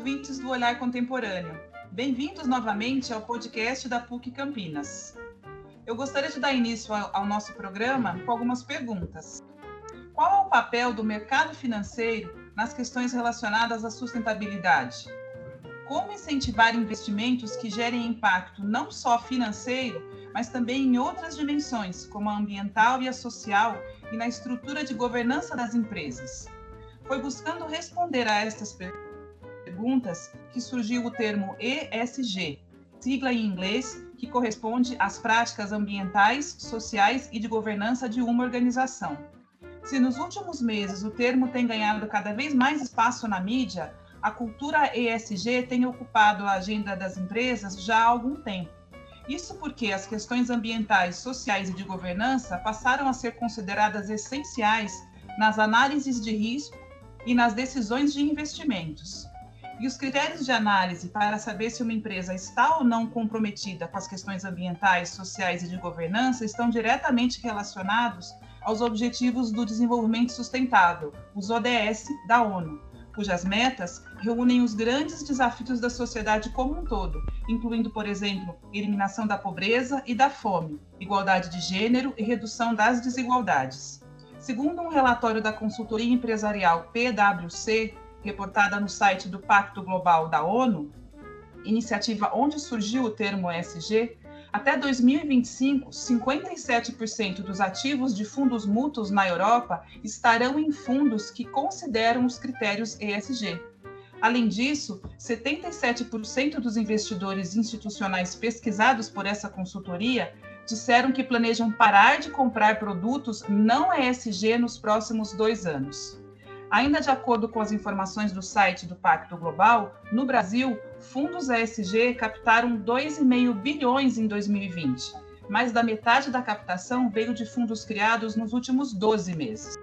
ouvintes do Olhar Contemporâneo. Bem-vindos novamente ao podcast da PUC Campinas. Eu gostaria de dar início ao nosso programa com algumas perguntas. Qual é o papel do mercado financeiro nas questões relacionadas à sustentabilidade? Como incentivar investimentos que gerem impacto não só financeiro, mas também em outras dimensões, como a ambiental e a social, e na estrutura de governança das empresas? Foi buscando responder a estas perguntas que surgiu o termo ESG, sigla em inglês que corresponde às práticas ambientais, sociais e de governança de uma organização. Se nos últimos meses o termo tem ganhado cada vez mais espaço na mídia, a cultura ESG tem ocupado a agenda das empresas já há algum tempo. Isso porque as questões ambientais, sociais e de governança passaram a ser consideradas essenciais nas análises de risco e nas decisões de investimentos. E os critérios de análise para saber se uma empresa está ou não comprometida com as questões ambientais, sociais e de governança estão diretamente relacionados aos Objetivos do Desenvolvimento Sustentável, os ODS da ONU, cujas metas reúnem os grandes desafios da sociedade como um todo, incluindo, por exemplo, eliminação da pobreza e da fome, igualdade de gênero e redução das desigualdades. Segundo um relatório da consultoria empresarial PwC, reportada no site do Pacto Global da ONU, iniciativa onde surgiu o termo ESG, até 2025, 57% dos ativos de fundos mútuos na Europa estarão em fundos que consideram os critérios ESG. Além disso, 77% dos investidores institucionais pesquisados por essa consultoria disseram que planejam parar de comprar produtos não ESG nos próximos dois anos. Ainda de acordo com as informações do site do Pacto Global, no Brasil, fundos ESG captaram 2,5 bilhões em 2020. Mais da metade da captação veio de fundos criados nos últimos 12 meses.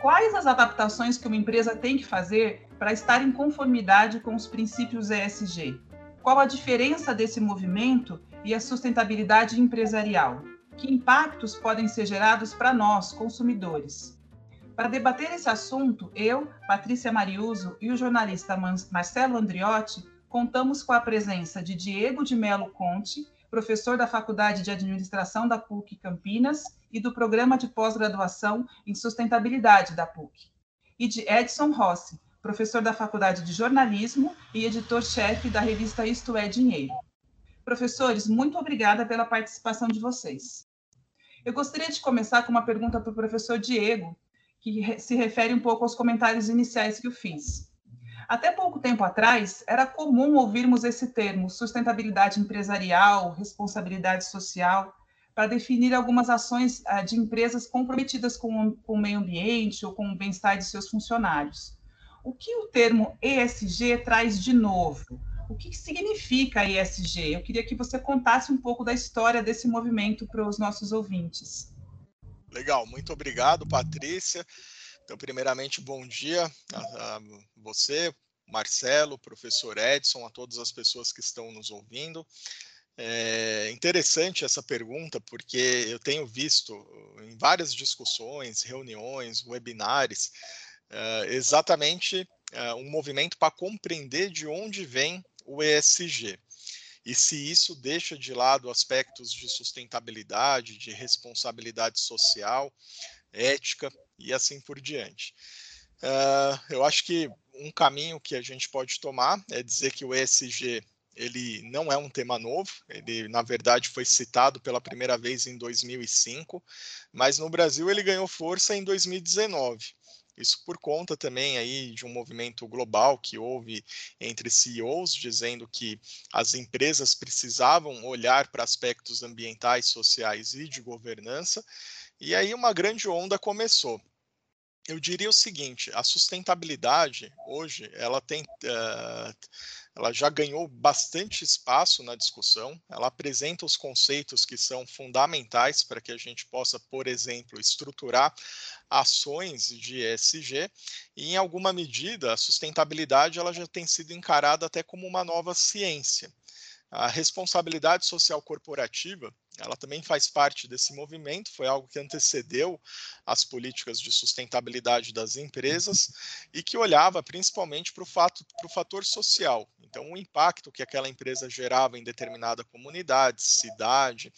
Quais as adaptações que uma empresa tem que fazer para estar em conformidade com os princípios ESG? Qual a diferença desse movimento e a sustentabilidade empresarial? Que impactos podem ser gerados para nós, consumidores? Para debater esse assunto, eu, Patrícia Mariuso e o jornalista Marcelo Andriotti contamos com a presença de Diego de Melo Conte, professor da Faculdade de Administração da PUC Campinas e do Programa de Pós-Graduação em Sustentabilidade da PUC, e de Edson Rossi, professor da Faculdade de Jornalismo e editor-chefe da revista Isto é Dinheiro. Professores, muito obrigada pela participação de vocês. Eu gostaria de começar com uma pergunta para o professor Diego, que se refere um pouco aos comentários iniciais que eu fiz. Até pouco tempo atrás, era comum ouvirmos esse termo, sustentabilidade empresarial, responsabilidade social, para definir algumas ações ah, de empresas comprometidas com, com o meio ambiente ou com o bem-estar de seus funcionários. O que o termo ESG traz de novo? O que significa ESG? Eu queria que você contasse um pouco da história desse movimento para os nossos ouvintes. Legal, muito obrigado, Patrícia. Então, primeiramente, bom dia a, a você, Marcelo, professor Edson, a todas as pessoas que estão nos ouvindo. É interessante essa pergunta, porque eu tenho visto em várias discussões, reuniões, webinars, uh, exatamente uh, um movimento para compreender de onde vem o ESG e se isso deixa de lado aspectos de sustentabilidade, de responsabilidade social, ética e assim por diante. Uh, eu acho que um caminho que a gente pode tomar é dizer que o ESG ele não é um tema novo, ele na verdade foi citado pela primeira vez em 2005, mas no Brasil ele ganhou força em 2019. Isso por conta também aí de um movimento global que houve entre CEOs dizendo que as empresas precisavam olhar para aspectos ambientais, sociais e de governança. E aí uma grande onda começou eu diria o seguinte: a sustentabilidade hoje ela tem, uh, ela já ganhou bastante espaço na discussão. Ela apresenta os conceitos que são fundamentais para que a gente possa, por exemplo, estruturar ações de ESG. E em alguma medida, a sustentabilidade ela já tem sido encarada até como uma nova ciência. A responsabilidade social corporativa, ela também faz parte desse movimento, foi algo que antecedeu as políticas de sustentabilidade das empresas e que olhava principalmente para o fator social. Então, o impacto que aquela empresa gerava em determinada comunidade, cidade,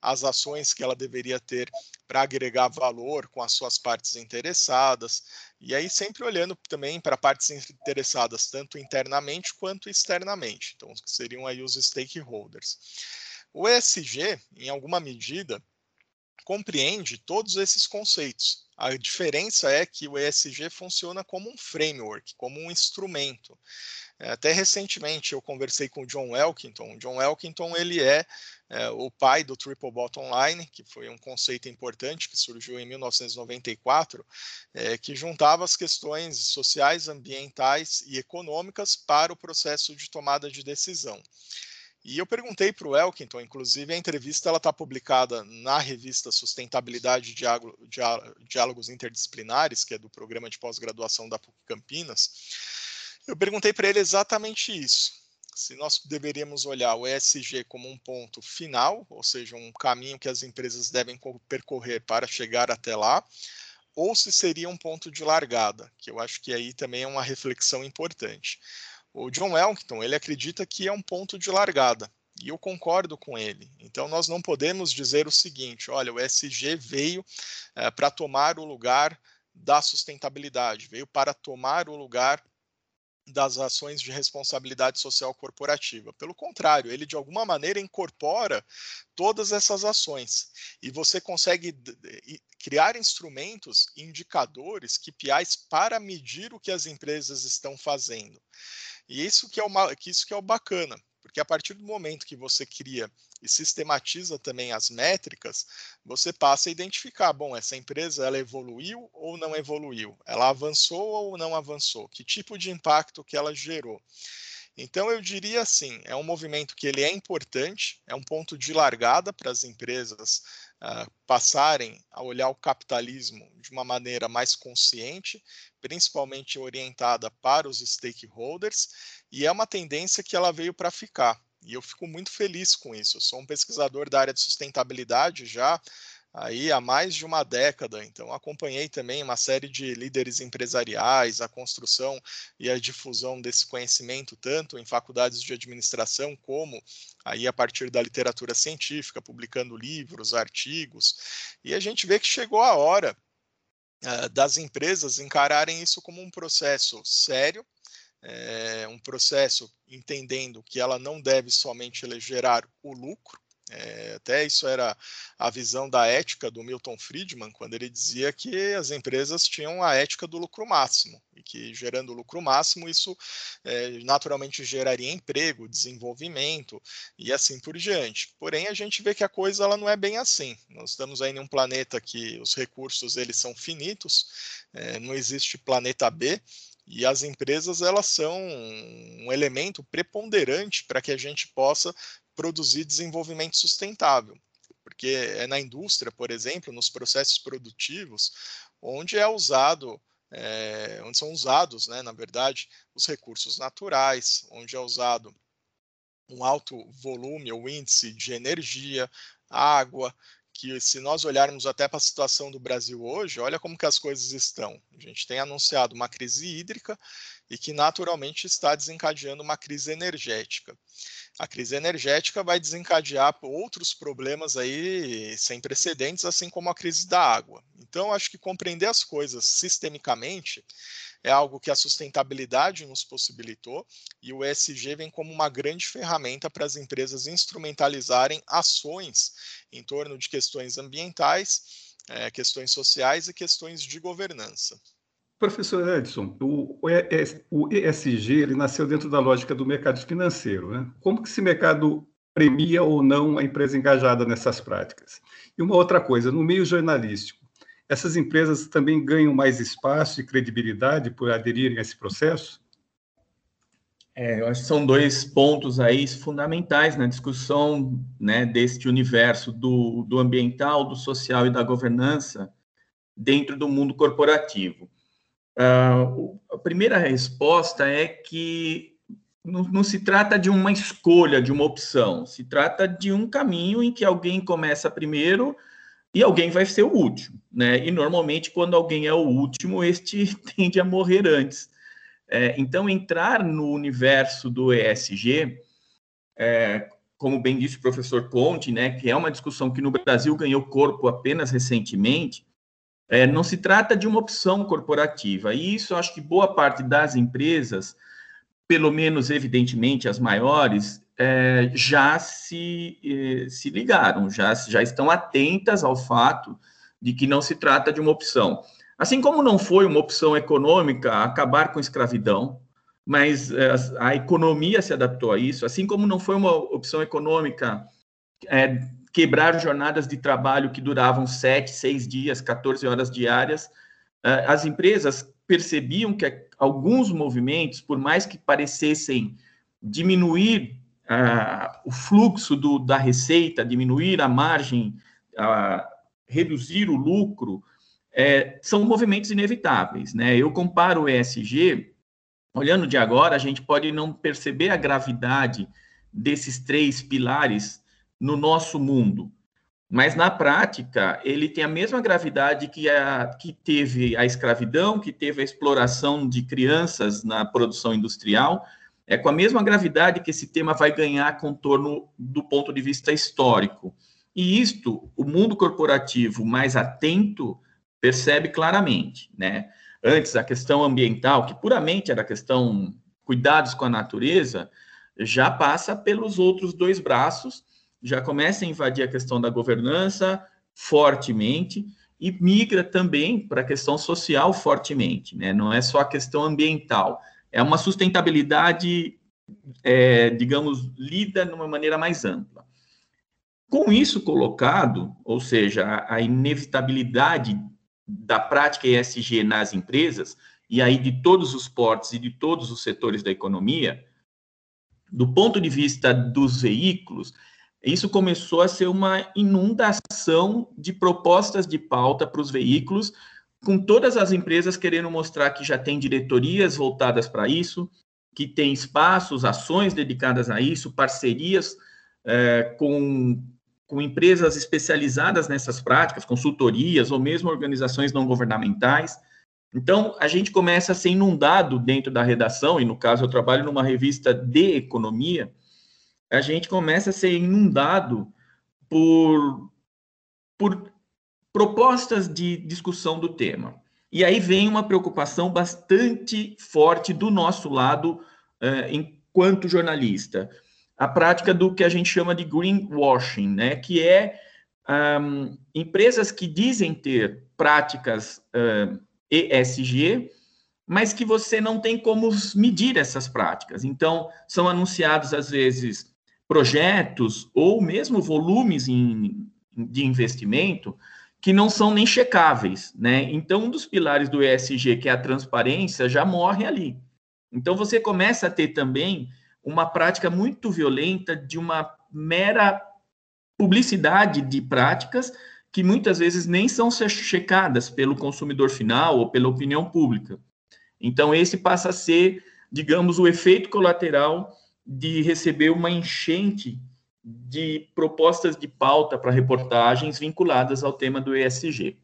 as ações que ela deveria ter para agregar valor com as suas partes interessadas, e aí sempre olhando também para partes interessadas, tanto internamente quanto externamente, então seriam aí os stakeholders. O ESG, em alguma medida, compreende todos esses conceitos. A diferença é que o ESG funciona como um framework, como um instrumento. É, até recentemente eu conversei com o John Elkington. O John Elkington ele é, é, o pai do Triple Bottom Line, que foi um conceito importante que surgiu em 1994, é, que juntava as questões sociais, ambientais e econômicas para o processo de tomada de decisão. E eu perguntei para o Elkington, inclusive a entrevista ela está publicada na revista Sustentabilidade e Diálogos Interdisciplinares, que é do programa de pós-graduação da PUC Campinas. Eu perguntei para ele exatamente isso. Se nós deveríamos olhar o ESG como um ponto final, ou seja, um caminho que as empresas devem percorrer para chegar até lá, ou se seria um ponto de largada, que eu acho que aí também é uma reflexão importante. O John Elkington, ele acredita que é um ponto de largada, e eu concordo com ele. Então, nós não podemos dizer o seguinte: olha, o ESG veio é, para tomar o lugar da sustentabilidade, veio para tomar o lugar das ações de responsabilidade social corporativa. Pelo contrário, ele de alguma maneira incorpora todas essas ações e você consegue criar instrumentos, indicadores, KPIs para medir o que as empresas estão fazendo. E isso que é o, que isso que é o bacana, porque a partir do momento que você cria e sistematiza também as métricas, você passa a identificar, bom, essa empresa ela evoluiu ou não evoluiu? Ela avançou ou não avançou? Que tipo de impacto que ela gerou? Então eu diria assim, é um movimento que ele é importante, é um ponto de largada para as empresas uh, passarem a olhar o capitalismo de uma maneira mais consciente, principalmente orientada para os stakeholders, e é uma tendência que ela veio para ficar. E eu fico muito feliz com isso. Eu sou um pesquisador da área de sustentabilidade já aí há mais de uma década. Então, acompanhei também uma série de líderes empresariais, a construção e a difusão desse conhecimento, tanto em faculdades de administração, como aí a partir da literatura científica, publicando livros, artigos. E a gente vê que chegou a hora uh, das empresas encararem isso como um processo sério, é, um processo entendendo que ela não deve somente gerar o lucro, é, até isso era a visão da ética do Milton Friedman, quando ele dizia que as empresas tinham a ética do lucro máximo, e que gerando lucro máximo, isso é, naturalmente geraria emprego, desenvolvimento e assim por diante. Porém, a gente vê que a coisa ela não é bem assim. Nós estamos aí em um planeta que os recursos eles são finitos, é, não existe planeta B, e as empresas elas são um elemento preponderante para que a gente possa produzir desenvolvimento sustentável. Porque é na indústria, por exemplo, nos processos produtivos, onde é usado, é, onde são usados, né, na verdade, os recursos naturais, onde é usado um alto volume ou índice de energia, água, que se nós olharmos até para a situação do Brasil hoje, olha como que as coisas estão. A gente tem anunciado uma crise hídrica e que naturalmente está desencadeando uma crise energética. A crise energética vai desencadear outros problemas aí sem precedentes, assim como a crise da água. Então, acho que compreender as coisas sistemicamente é algo que a sustentabilidade nos possibilitou e o ESG vem como uma grande ferramenta para as empresas instrumentalizarem ações em torno de questões ambientais, é, questões sociais e questões de governança. Professor Edson, o, ESG ele nasceu dentro da lógica do mercado financeiro. Né? Como que esse mercado premia ou não a empresa engajada nessas práticas? E uma outra coisa, no meio jornalístico, essas empresas também ganham mais espaço e credibilidade por aderirem a esse processo? É, eu acho que são dois pontos aí fundamentais na discussão né, deste universo do, do ambiental, do social e da governança dentro do mundo corporativo. Uh, a primeira resposta é que não, não, se trata de uma escolha, de uma opção, se trata de um caminho em que alguém começa primeiro e alguém vai ser o último, né? E normalmente, quando alguém é o último, este tende a morrer antes. É, então, entrar no universo do ESG, é, como bem disse o professor Conte, né, que é uma discussão que no Brasil ganhou corpo apenas recentemente, é, não se trata de uma opção corporativa. E isso, acho que boa parte das empresas pelo menos evidentemente as maiores, é, já se, eh, se ligaram, já, já estão atentas ao fato de que não se trata de uma opção. Assim como não foi uma opção econômica acabar com a escravidão, mas é, a economia se adaptou a isso, assim como não foi uma opção econômica é, quebrar jornadas de trabalho que duravam sete, seis dias, 14 horas diárias, é, as empresas percebiam que alguns movimentos, por mais que parecessem diminuir uh, o fluxo do, da receita, diminuir a margem, reduzir o lucro, é, são movimentos inevitáveis. Né? Eu comparo o ESG, olhando de agora, a gente pode não perceber a gravidade desses três pilares no nosso mundo. Mas na prática, ele tem a mesma gravidade que, a, que teve a escravidão, que teve a exploração de crianças na produção industrial, é com a mesma gravidade que esse tema vai ganhar contorno do ponto de vista histórico. E isto, o mundo corporativo mais atento percebe claramente, né? Antes, a questão ambiental, que puramente era questão cuidados com a natureza, já passa pelos outros dois braços, já começa a invadir a questão da governança fortemente e migra também para a questão social fortemente, né? Não é só a questão ambiental, é uma sustentabilidade, é, digamos, lida de uma maneira mais ampla. Com isso colocado, ou seja, a, inevitabilidade da prática ESG nas empresas, e aí de todos os portos e de todos os setores da economia, do ponto de vista dos veículos, isso começou a ser uma inundação de propostas de pauta para os veículos, com todas as empresas querendo mostrar que já tem diretorias voltadas para isso, que tem espaços, ações dedicadas a isso, parcerias é, com, com empresas especializadas nessas práticas, consultorias ou mesmo organizações não governamentais. Então, a gente começa a ser inundado dentro da redação, e no caso eu trabalho numa revista de economia, a gente começa a ser inundado por, por propostas de discussão do tema. E aí vem uma preocupação bastante forte do nosso lado, uh, enquanto jornalista. A prática do que a gente chama de greenwashing, né? que é um, empresas que dizem ter práticas ESG, mas que você não tem como medir essas práticas. Então, são anunciados, às vezes, projetos ou mesmo volumes em, de investimento que não são nem checáveis, né? Então, um dos pilares do ESG, que é a transparência, já morre ali. Então, você começa a ter também uma prática muito violenta de uma mera publicidade de práticas que muitas vezes nem são checadas pelo consumidor final ou pela opinião pública. Então, esse passa a ser, digamos, o efeito colateral de receber uma enchente de propostas de pauta para reportagens vinculadas ao tema do ESG.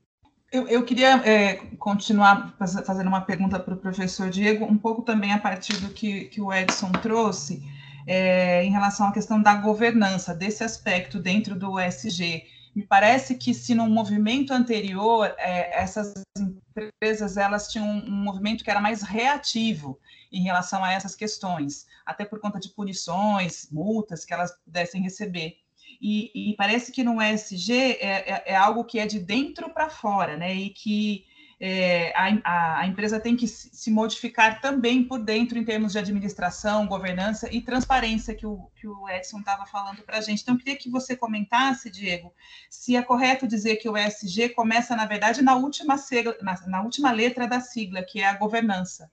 Eu, eu queria é, continuar fazendo uma pergunta para o professor Diego, um pouco também a partir do que, que o Edson trouxe, é, em relação à questão da governança, desse aspecto dentro do ESG. Me parece que se no movimento anterior, é, essas empresas elas tinham um, movimento que era mais reativo, em relação a essas questões, até por conta de punições, multas que elas pudessem receber. E, e parece que no ESG é, é, é, algo que é de dentro para fora, né? E que é, a, a, empresa tem que se modificar também por dentro em termos de administração, governança e transparência que o, que o Edson estava falando para a gente. Então, eu queria que você comentasse, Diego, se é correto dizer que o ESG começa, na verdade, na última, sigla, na, na última letra da sigla, que é a governança.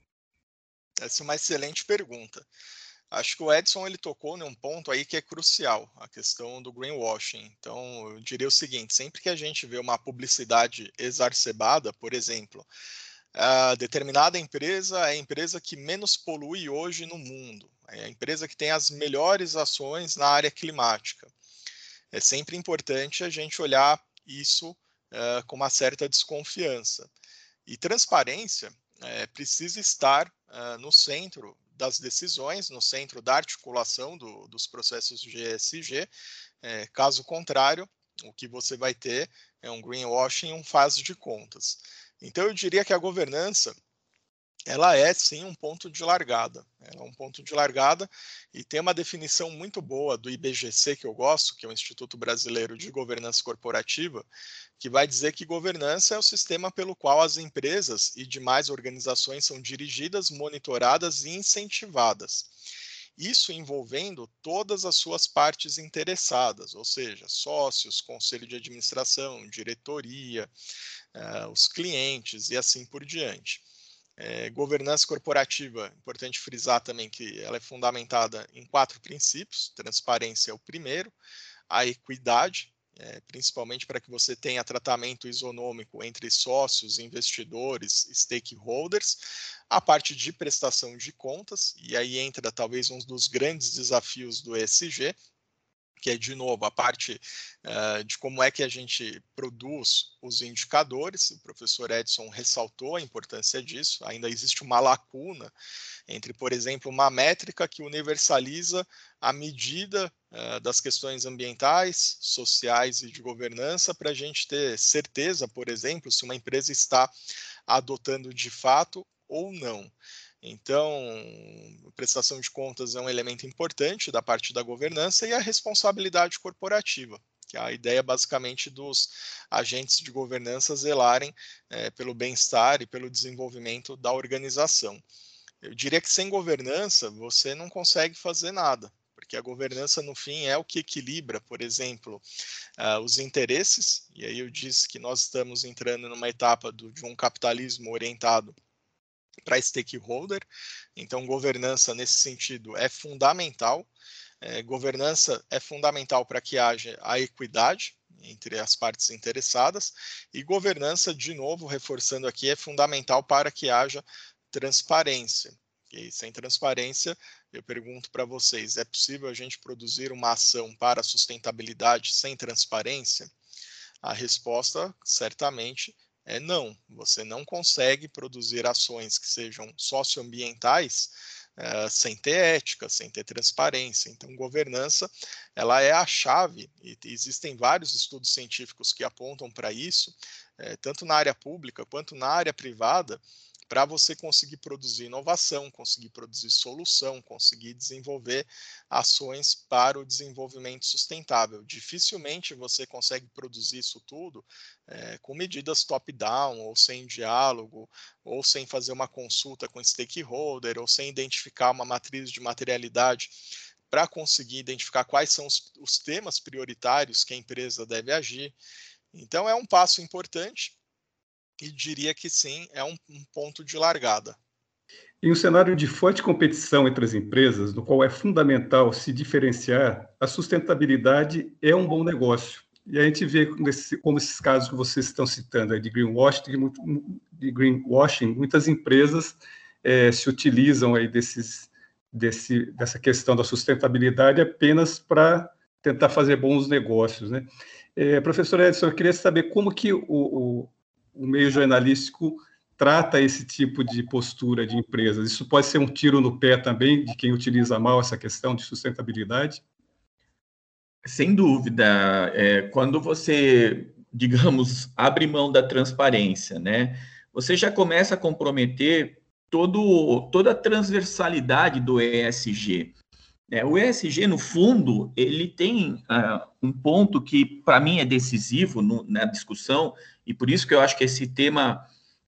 Essa é uma excelente pergunta. Acho que o Edson ele tocou num ponto aí que é crucial, a questão do greenwashing. Então, eu diria o seguinte: sempre que a gente vê uma publicidade exacerbada, por exemplo, a determinada empresa é a empresa que menos polui hoje no mundo, é a empresa que tem as melhores ações na área climática. É sempre importante a gente olhar isso uh, com uma certa desconfiança. E transparência é, precisa estar uh, no centro das decisões, no centro da articulação do, dos processos ESG. É, caso contrário, o que você vai ter é um greenwashing, um faz de contas. Então, eu diria que a governança ela é sim um ponto de largada. Ela é um ponto de largada e tem uma definição muito boa do IBGC que eu gosto, que é o Instituto Brasileiro de Governança Corporativa, que vai dizer que governança é o sistema pelo qual as empresas e demais organizações são dirigidas, monitoradas e incentivadas. Isso envolvendo todas as suas partes interessadas, ou seja, sócios, conselho de administração, diretoria, uh, os clientes e assim por diante. É, governança corporativa, importante frisar também que ela é fundamentada em quatro princípios: transparência é o primeiro, a equidade, é, principalmente para que você tenha tratamento isonômico entre sócios, investidores, stakeholders, a parte de prestação de contas, e aí entra talvez um dos grandes desafios do ESG, que é, de novo, a parte uh, de como é que a gente produz os indicadores. O professor Edson ressaltou a importância disso. Ainda existe uma lacuna entre, por exemplo, uma métrica que universaliza a medida uh, das questões ambientais, sociais e de governança para a gente ter certeza, por exemplo, se uma empresa está adotando de fato ou não. Então, prestação de contas é um elemento importante da parte da governança e a responsabilidade corporativa, que é a ideia basicamente dos agentes de governança zelarem é, pelo bem-estar e pelo desenvolvimento da organização. Eu diria que sem governança você não consegue fazer nada, porque a governança, no fim, é o que equilibra, por exemplo, uh, os interesses, e aí eu disse que nós estamos entrando numa etapa do, de um capitalismo orientado para stakeholder. Então, governança nesse sentido é fundamental. É, governança é fundamental para que haja a equidade entre as partes interessadas e governança, de novo, reforçando aqui, é fundamental para que haja transparência. E sem transparência, eu pergunto para vocês: é possível a gente produzir uma ação para sustentabilidade sem transparência? A resposta, certamente, é não. Você não consegue produzir ações que sejam socioambientais uh, sem ter ética, sem ter transparência. Então, governança ela é a chave e existem vários estudos científicos que apontam para isso, uh, tanto na área pública quanto na área privada para você conseguir produzir inovação, conseguir produzir solução, conseguir desenvolver ações para o desenvolvimento sustentável. Dificilmente você consegue produzir isso tudo é, com medidas top-down, ou sem diálogo, ou sem fazer uma consulta com stakeholder, ou sem identificar uma matriz de materialidade para conseguir identificar quais são os, os temas prioritários que a empresa deve agir. Então, é um passo importante e diria que sim, é um, um ponto de largada. Em um cenário de forte competição entre as empresas, no qual é fundamental se diferenciar, a sustentabilidade é um bom negócio. E a gente vê nesse, como esses casos que vocês estão citando de greenwashing, de greenwashing muitas empresas é, se utilizam aí desses, desse, dessa questão da sustentabilidade apenas para tentar fazer bons negócios. Né? É, professor Edson, eu queria saber como que o, o o meio jornalístico trata esse tipo de postura de empresas. Isso pode ser um tiro no pé também de quem utiliza mal essa questão de sustentabilidade? Sem dúvida. É, quando você, digamos, abre mão da transparência, né, você já começa a comprometer todo, toda a transversalidade do ESG. É, o ESG, no fundo, ele tem uh, um ponto que, para mim, é decisivo no, na discussão, e por isso que eu acho que esse tema,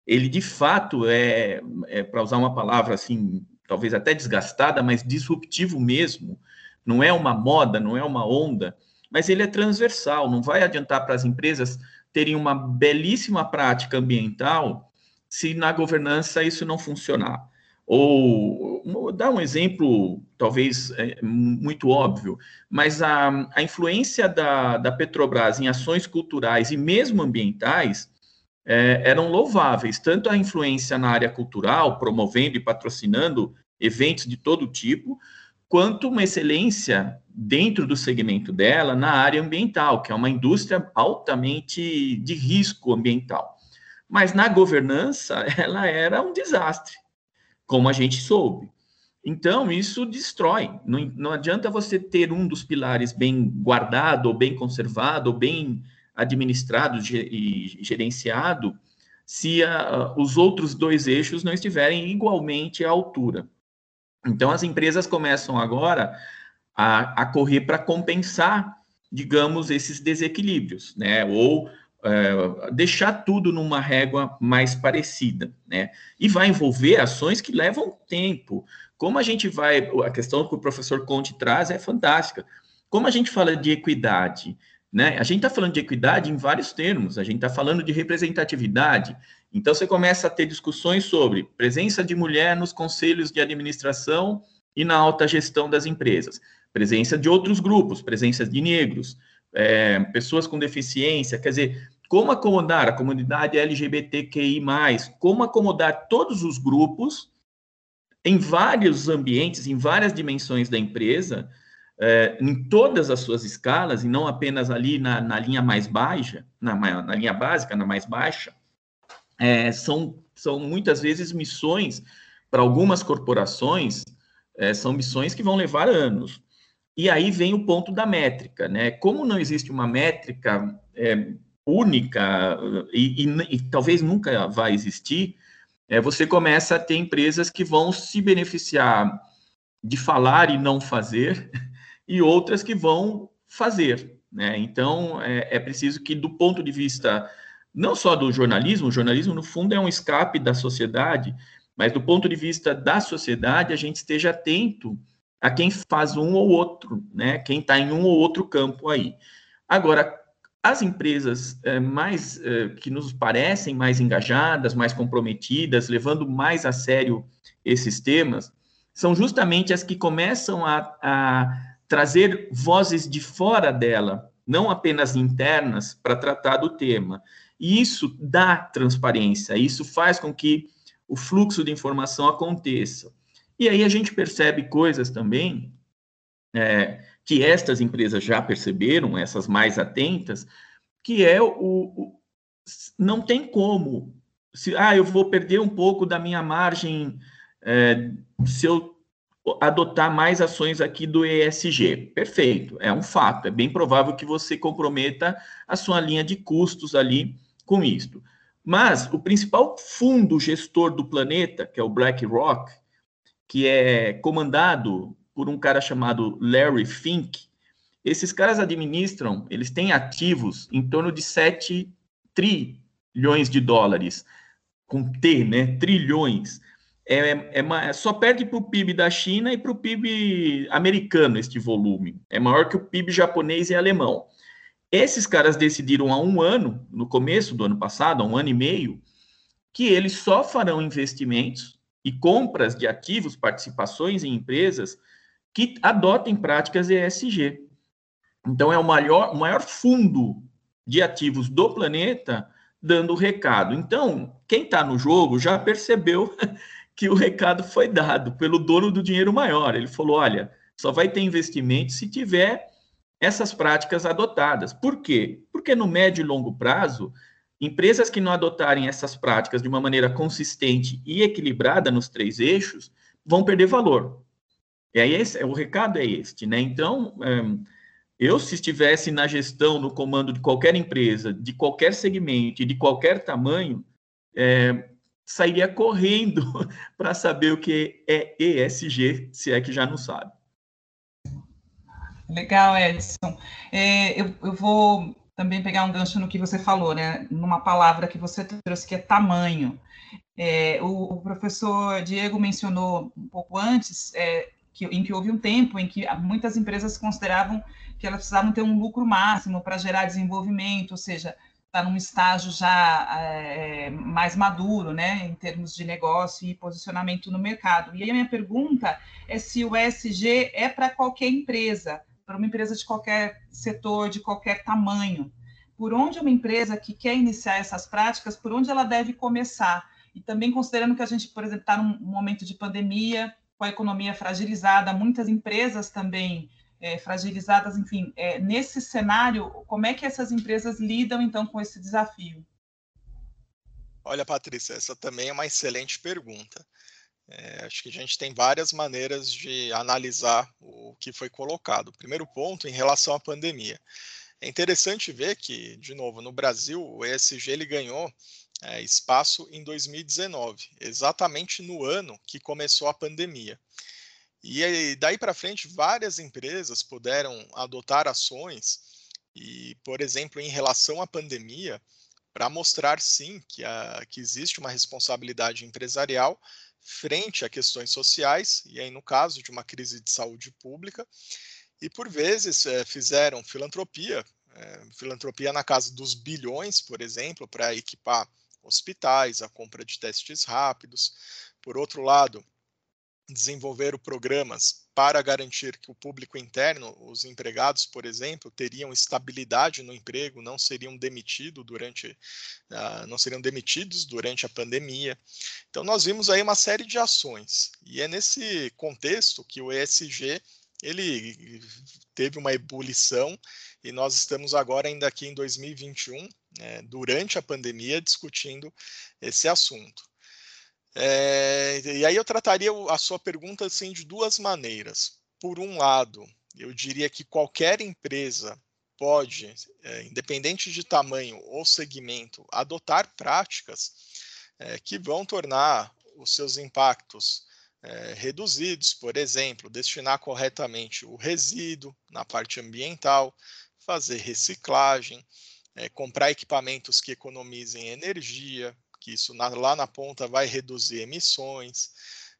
ele de fato é, é para usar uma palavra assim, talvez até desgastada, mas disruptivo mesmo. Não é uma moda, não é uma onda, mas ele é transversal. Não vai adiantar para as empresas terem uma belíssima prática ambiental se na governança isso não funcionar. Ou dar um exemplo, talvez é, muito óbvio, mas a, a influência da, da Petrobras em ações culturais e mesmo ambientais é, eram louváveis, tanto a influência na área cultural, promovendo e patrocinando eventos de todo tipo, quanto uma excelência dentro do segmento dela na área ambiental, que é uma indústria altamente de risco ambiental. Mas na governança, ela era um desastre, como a gente soube. Então, isso destrói. Não, não adianta você ter um dos pilares bem guardado, ou bem conservado, ou bem administrado e gerenciado, se a, os outros dois eixos não estiverem igualmente à altura. Então, as empresas começam agora a, a correr para compensar, digamos, esses desequilíbrios, né? Ou é, deixar tudo numa régua mais parecida, né? E vai envolver ações que levam tempo. Como a gente vai, a questão que o professor Conte traz é fantástica. Como a gente fala de equidade, né? A gente está falando de equidade em vários termos. A gente está falando de representatividade. Então você começa a ter discussões sobre presença de mulher nos conselhos de administração e na alta gestão das empresas, presença de outros grupos, presença de negros, é, pessoas com deficiência, quer dizer, como acomodar a comunidade LGBTQI+, como acomodar todos os grupos em vários ambientes, em várias dimensões da empresa, é, em todas as suas escalas, e não apenas ali na, na linha mais baixa, na, na, linha básica, na mais baixa, é, são, são muitas vezes missões, para algumas corporações, é, são missões que vão levar anos. E aí vem o ponto da métrica, né? Como não existe uma métrica é, única, e, e, e, talvez nunca vai existir, é, você começa a ter empresas que vão se beneficiar de falar e não fazer, e outras que vão fazer. Né? Então, é, é preciso que, do ponto de vista não só do jornalismo, o jornalismo, no fundo, é um escape da sociedade, mas do ponto de vista da sociedade, a gente esteja atento a quem faz um ou outro, né? quem está em um ou outro campo aí. Agora, as empresas é, mais é, que nos parecem mais engajadas, mais comprometidas, levando mais a sério esses temas, são justamente as que começam a, a trazer vozes de fora dela, não apenas internas, para tratar do tema. E isso dá transparência, isso faz com que o fluxo de informação aconteça. E aí a gente percebe coisas também é, que estas empresas já perceberam, essas mais atentas, que é o, o não tem como se ah eu vou perder um pouco da minha margem é, se eu adotar mais ações aqui do ESG. Perfeito, é um fato. É bem provável que você comprometa a sua linha de custos ali com isto. Mas o principal fundo gestor do planeta, que é o BlackRock, que é comandado por um cara chamado Larry Fink, esses caras administram, eles têm ativos em torno de 7 trilhões de dólares, com T, né? Trilhões. É, é, só perde para o PIB da China e para o PIB americano este volume. É maior que o PIB japonês e alemão. Esses caras decidiram há um ano, no começo do ano passado, há um ano e meio, que eles só farão investimentos e compras de ativos, participações em empresas que adotem práticas ESG. Então, é o maior, maior fundo de ativos do planeta dando o recado. Então, quem está no jogo já percebeu que o recado foi dado pelo dono do dinheiro maior. Ele falou: olha, só vai ter investimento se tiver essas práticas adotadas. Por quê? Porque no médio e longo prazo, empresas que não adotarem essas práticas de uma maneira consistente e equilibrada nos três eixos vão perder valor. E aí esse, o recado é este, né? Então, é, eu, se estivesse na gestão, no comando de qualquer empresa, de qualquer segmento e de qualquer tamanho, é, sairia correndo para saber o que é ESG, se é que já não sabe. Legal, Edson. É, eu, eu vou também pegar um gancho no que você falou, né? Numa palavra que você trouxe, que é tamanho. É, o, o, professor Diego mencionou um pouco antes é, que, em que houve um tempo em que muitas empresas consideravam que elas precisavam ter um lucro máximo para gerar desenvolvimento, ou seja, está num estágio já é, mais maduro, né, em termos de negócio e posicionamento no mercado. E aí a minha pergunta é se o ESG é para qualquer empresa, para uma empresa de qualquer setor, de qualquer tamanho. Por onde uma empresa que quer iniciar essas práticas, por onde ela deve começar? E também considerando que a gente, por exemplo, está num momento de pandemia, com a economia fragilizada, muitas empresas também é, fragilizadas, enfim, é, nesse cenário, como é que essas empresas lidam então com esse desafio? Olha, Patrícia, essa também é uma excelente pergunta. É, acho que a gente tem várias maneiras de analisar o que foi colocado. Primeiro ponto, em relação à pandemia. É interessante ver que, de novo, no Brasil, o ESG ele ganhou é, espaço em 2019, exatamente no ano que começou a pandemia. E daí para frente, várias empresas puderam adotar ações, e, por exemplo, em relação à pandemia, para mostrar sim que, a, que existe uma responsabilidade empresarial frente a questões sociais, e aí no caso de uma crise de saúde pública, e por vezes é, fizeram filantropia, é, filantropia na casa dos bilhões, por exemplo, para equipar hospitais, a compra de testes rápidos. Por outro lado, desenvolveram programas para garantir que o público interno, os empregados, por exemplo, teriam estabilidade no emprego, não seriam demitidos durante, uh, não seriam demitidos durante a pandemia. Então nós vimos aí uma série de ações e é nesse contexto que o ESG ele teve uma ebulição e nós estamos agora ainda aqui em 2021, né, durante a pandemia, discutindo esse assunto. É, e aí eu trataria a sua pergunta assim de duas maneiras. Por um lado, eu diria que qualquer empresa pode, é, independente de tamanho ou segmento, adotar práticas é, que vão tornar os seus impactos é, reduzidos, por exemplo, destinar corretamente o resíduo na parte ambiental, fazer reciclagem, é, comprar equipamentos que economizem energia, que isso na, lá na ponta vai reduzir emissões.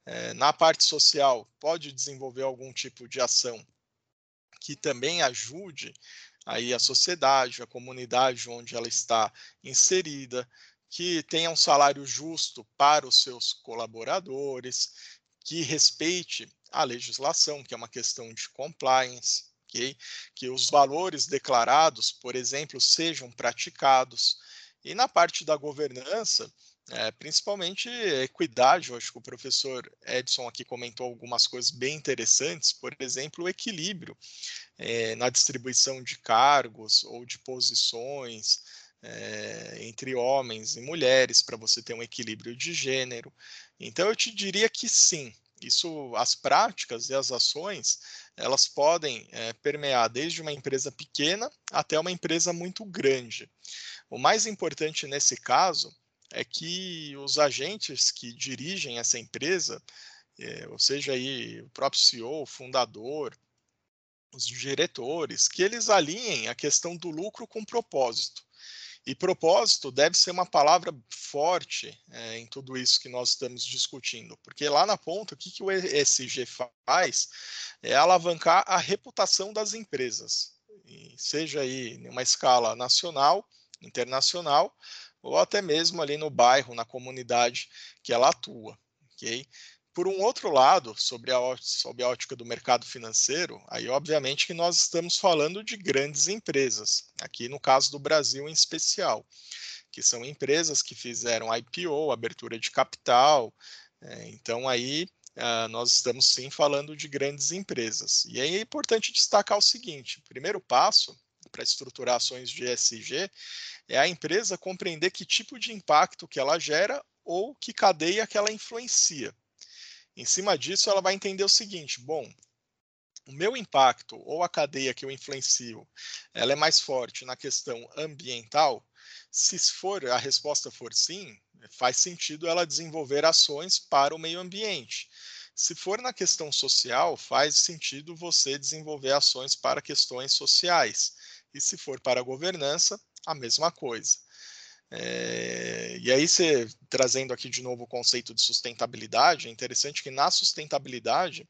É, na parte social, pode desenvolver algum tipo de ação que também ajude aí a sociedade, a comunidade onde ela está inserida, que tenha um salário justo para os seus colaboradores, que respeite a legislação, que é uma questão de compliance, okay? que os valores declarados, por exemplo, sejam praticados. E na parte da governança, é, principalmente equidade, eu acho que o professor Edson aqui comentou algumas coisas bem interessantes, por exemplo, o equilíbrio é, na distribuição de cargos ou de posições é, entre homens e mulheres, para você ter um equilíbrio de gênero. Então, eu te diria que sim, isso, as práticas e as ações, elas podem é, permear desde uma empresa pequena até uma empresa muito grande. O mais importante nesse caso é que os agentes que dirigem essa empresa, é, ou seja, aí, o próprio CEO, o fundador, os diretores, que eles alinhem a questão do lucro com propósito. E propósito deve ser uma palavra forte é, em tudo isso que nós estamos discutindo, porque lá na ponta, o que, que o ESG faz é alavancar a reputação das empresas, seja aí em uma escala nacional, internacional, ou até mesmo ali no bairro, na comunidade que ela atua. Okay? Por um outro lado, sobre a, sobre a ótica do mercado financeiro, aí obviamente que nós estamos falando de grandes empresas, aqui no caso do Brasil em especial, que são empresas que fizeram IPO, abertura de capital, é, então aí uh, nós estamos sim falando de grandes empresas. E aí é importante destacar o seguinte: primeiro passo para estruturar ações de ESG é a empresa compreender que tipo de impacto que ela gera ou que cadeia que ela influencia. Em cima disso, ela vai entender o seguinte: bom, o meu impacto ou a cadeia que eu influencio, ela é mais forte na questão ambiental. Se for a resposta for sim, faz sentido ela desenvolver ações para o meio ambiente. Se for na questão social, faz sentido você desenvolver ações para questões sociais. E se for para a governança, a mesma coisa. É, e aí, você trazendo aqui de novo o conceito de sustentabilidade, é interessante que na sustentabilidade,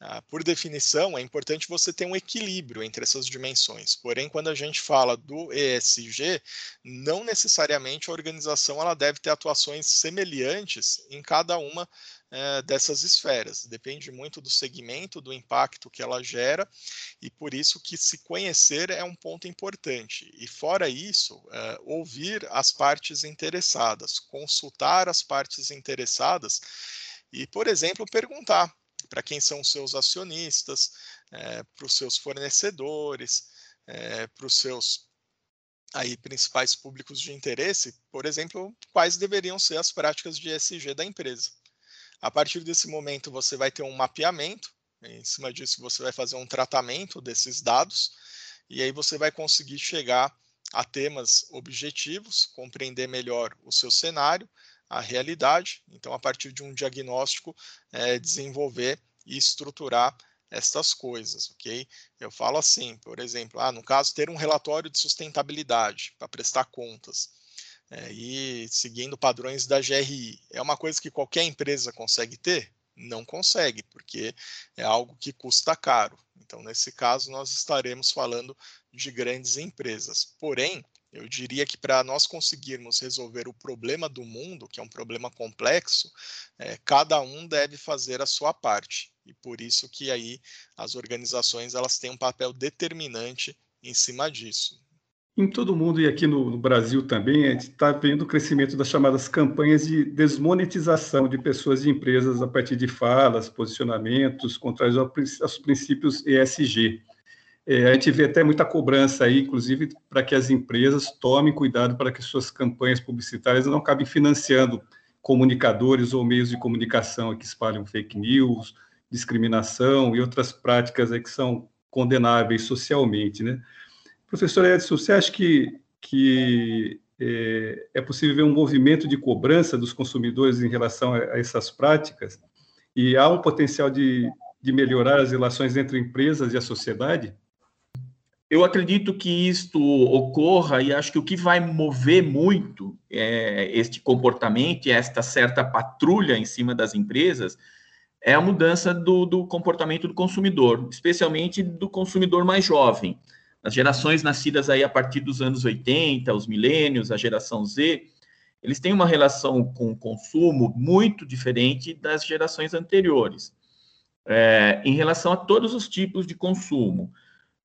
ah, por definição, é importante você ter um equilíbrio entre essas dimensões. Porém, quando a gente fala do ESG, não necessariamente a organização ela deve ter atuações semelhantes em cada uma é, dessas esferas. Depende muito do segmento, do impacto que ela gera, e por isso que se conhecer é um ponto importante. E fora isso, é, ouvir as partes interessadas, consultar as partes interessadas e, por exemplo, perguntar para quem são os seus acionistas, é, para os seus fornecedores, para os seus aí principais públicos de interesse, por exemplo, quais deveriam ser as práticas de ESG da empresa. A partir desse momento, você vai ter um mapeamento, em cima disso, você vai fazer um tratamento desses dados, e aí você vai conseguir chegar a temas objetivos, compreender melhor o seu cenário, a realidade. Então, a partir de um diagnóstico, é, desenvolver e estruturar estas coisas, ok? Eu falo assim, por exemplo, ah, no caso, ter um relatório de sustentabilidade para prestar contas é, e seguindo padrões da GRI, é uma coisa que qualquer empresa consegue ter? Não consegue, porque é algo que custa caro. Então, nesse caso, nós estaremos falando de grandes empresas. Porém, eu diria que para nós conseguirmos resolver o problema do mundo, que é um problema complexo, é, cada um deve fazer a sua parte. E por isso que aí as organizações elas têm um papel determinante em cima disso. Em todo mundo e aqui no Brasil também, a gente está vendo o crescimento das chamadas campanhas de desmonetização de pessoas e empresas a partir de falas, posicionamentos contrários aos princípios ESG. É, a gente vê até muita cobrança aí, inclusive, para que as empresas tomem cuidado para que suas campanhas publicitárias não acabem financiando comunicadores ou meios de comunicação que espalham fake news, discriminação e outras práticas que são condenáveis socialmente, né? Professor Edson, você acha que, que é, é, possível ver um movimento de cobrança dos consumidores em relação a, a essas práticas? E há um potencial de, de melhorar as relações entre empresas e a sociedade? Eu acredito que isto ocorra e acho que o que vai mover muito é, este comportamento esta certa patrulha em cima das empresas é a mudança do, do comportamento do consumidor, especialmente do consumidor mais jovem. As gerações nascidas aí a partir dos anos 80, os milênios, a geração Z, eles têm uma relação com o consumo muito diferente das gerações anteriores, é, em relação a todos os tipos de consumo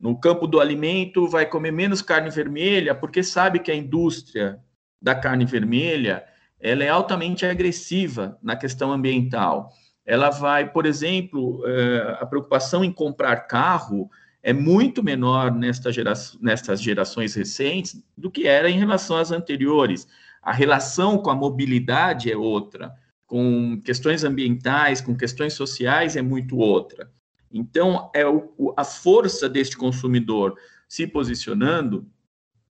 no campo do alimento, vai comer menos carne vermelha, porque sabe que a indústria da carne vermelha ela é altamente agressiva na questão ambiental. Ela vai, por exemplo, eh, a preocupação em comprar carro é muito menor nesta gera, nestas gerações recentes do que era em relação às anteriores. A relação com a mobilidade é outra, com questões ambientais, com questões sociais é muito outra. Então, é o, a força deste consumidor se posicionando